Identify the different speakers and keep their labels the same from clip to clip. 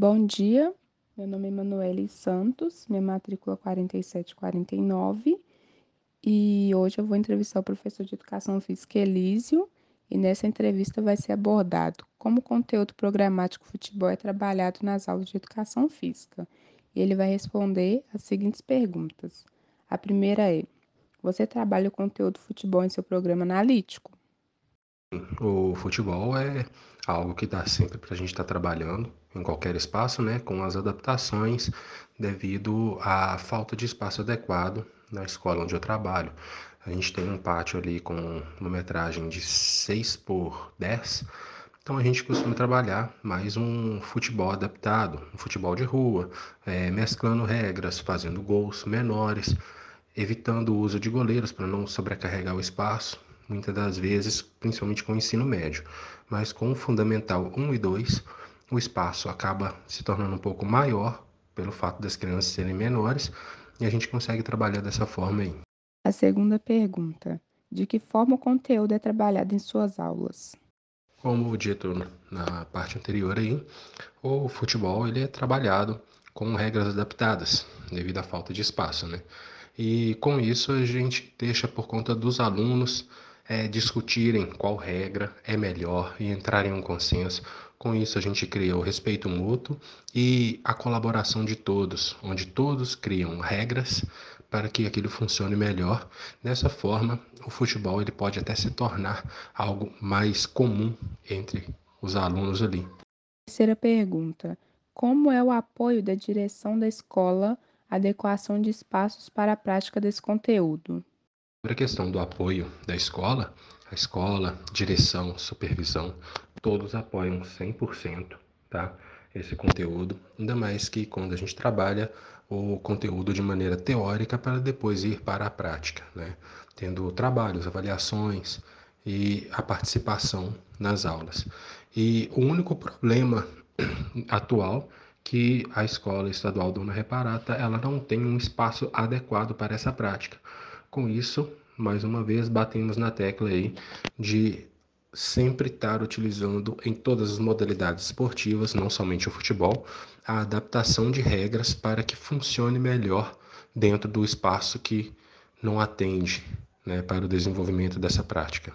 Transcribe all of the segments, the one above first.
Speaker 1: Bom dia, meu nome é Emanuele Santos, minha matrícula 4749 e hoje eu vou entrevistar o professor de Educação Física Elísio e nessa entrevista vai ser abordado como o conteúdo programático futebol é trabalhado nas aulas de Educação Física. E ele vai responder as seguintes perguntas. A primeira é, você trabalha o conteúdo futebol em seu programa analítico?
Speaker 2: O futebol é algo que dá sempre para a gente estar tá trabalhando em qualquer espaço, né, com as adaptações devido à falta de espaço adequado na escola onde eu trabalho. A gente tem um pátio ali com uma metragem de 6 por 10, então a gente costuma trabalhar mais um futebol adaptado, um futebol de rua, é, mesclando regras, fazendo gols menores, evitando o uso de goleiros para não sobrecarregar o espaço muitas das vezes, principalmente com o ensino médio. Mas com o Fundamental 1 e 2, o espaço acaba se tornando um pouco maior pelo fato das crianças serem menores e a gente consegue trabalhar dessa forma aí.
Speaker 1: A segunda pergunta: de que forma o conteúdo é trabalhado em suas aulas?
Speaker 2: Como dito na parte anterior aí, o futebol ele é trabalhado com regras adaptadas devido à falta de espaço, né? E com isso a gente deixa por conta dos alunos é, discutirem qual regra é melhor e entrarem em um consenso. Com isso, a gente cria o respeito mútuo e a colaboração de todos, onde todos criam regras para que aquilo funcione melhor. Dessa forma, o futebol ele pode até se tornar algo mais comum entre os alunos ali.
Speaker 1: Terceira pergunta: Como é o apoio da direção da escola à adequação de espaços para a prática desse conteúdo?
Speaker 2: Sobre a questão do apoio da escola, a escola, direção, supervisão, todos apoiam 100%, tá? Esse conteúdo, ainda mais que quando a gente trabalha o conteúdo de maneira teórica para depois ir para a prática, né? Tendo trabalhos, avaliações e a participação nas aulas. E o único problema atual que a escola estadual Dona Reparata ela não tem um espaço adequado para essa prática. Com isso, mais uma vez, batemos na tecla aí de sempre estar utilizando em todas as modalidades esportivas, não somente o futebol, a adaptação de regras para que funcione melhor dentro do espaço que não atende né, para o desenvolvimento dessa prática.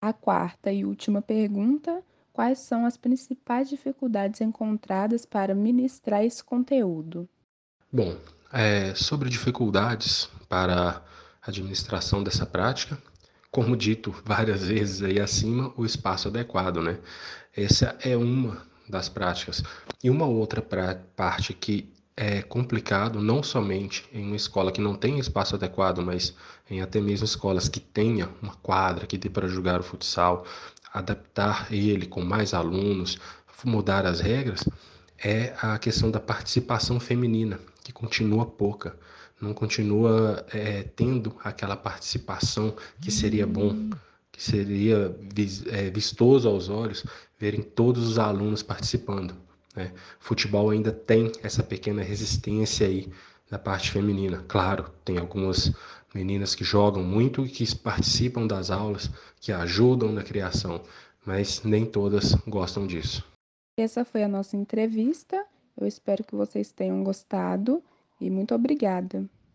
Speaker 1: A quarta e última pergunta: quais são as principais dificuldades encontradas para ministrar esse conteúdo?
Speaker 2: Bom, é, sobre dificuldades para administração dessa prática. Como dito várias vezes aí acima, o espaço adequado, né? Essa é uma das práticas. E uma outra parte que é complicado, não somente em uma escola que não tem espaço adequado, mas em até mesmo escolas que tenha uma quadra que dê para jogar o futsal, adaptar ele com mais alunos, mudar as regras, é a questão da participação feminina, que continua pouca não continua é, tendo aquela participação que seria bom, que seria é, vistoso aos olhos verem todos os alunos participando. Né? Futebol ainda tem essa pequena resistência aí da parte feminina. Claro, tem algumas meninas que jogam muito e que participam das aulas, que ajudam na criação, mas nem todas gostam disso.
Speaker 1: Essa foi a nossa entrevista. Eu espero que vocês tenham gostado e muito obrigada.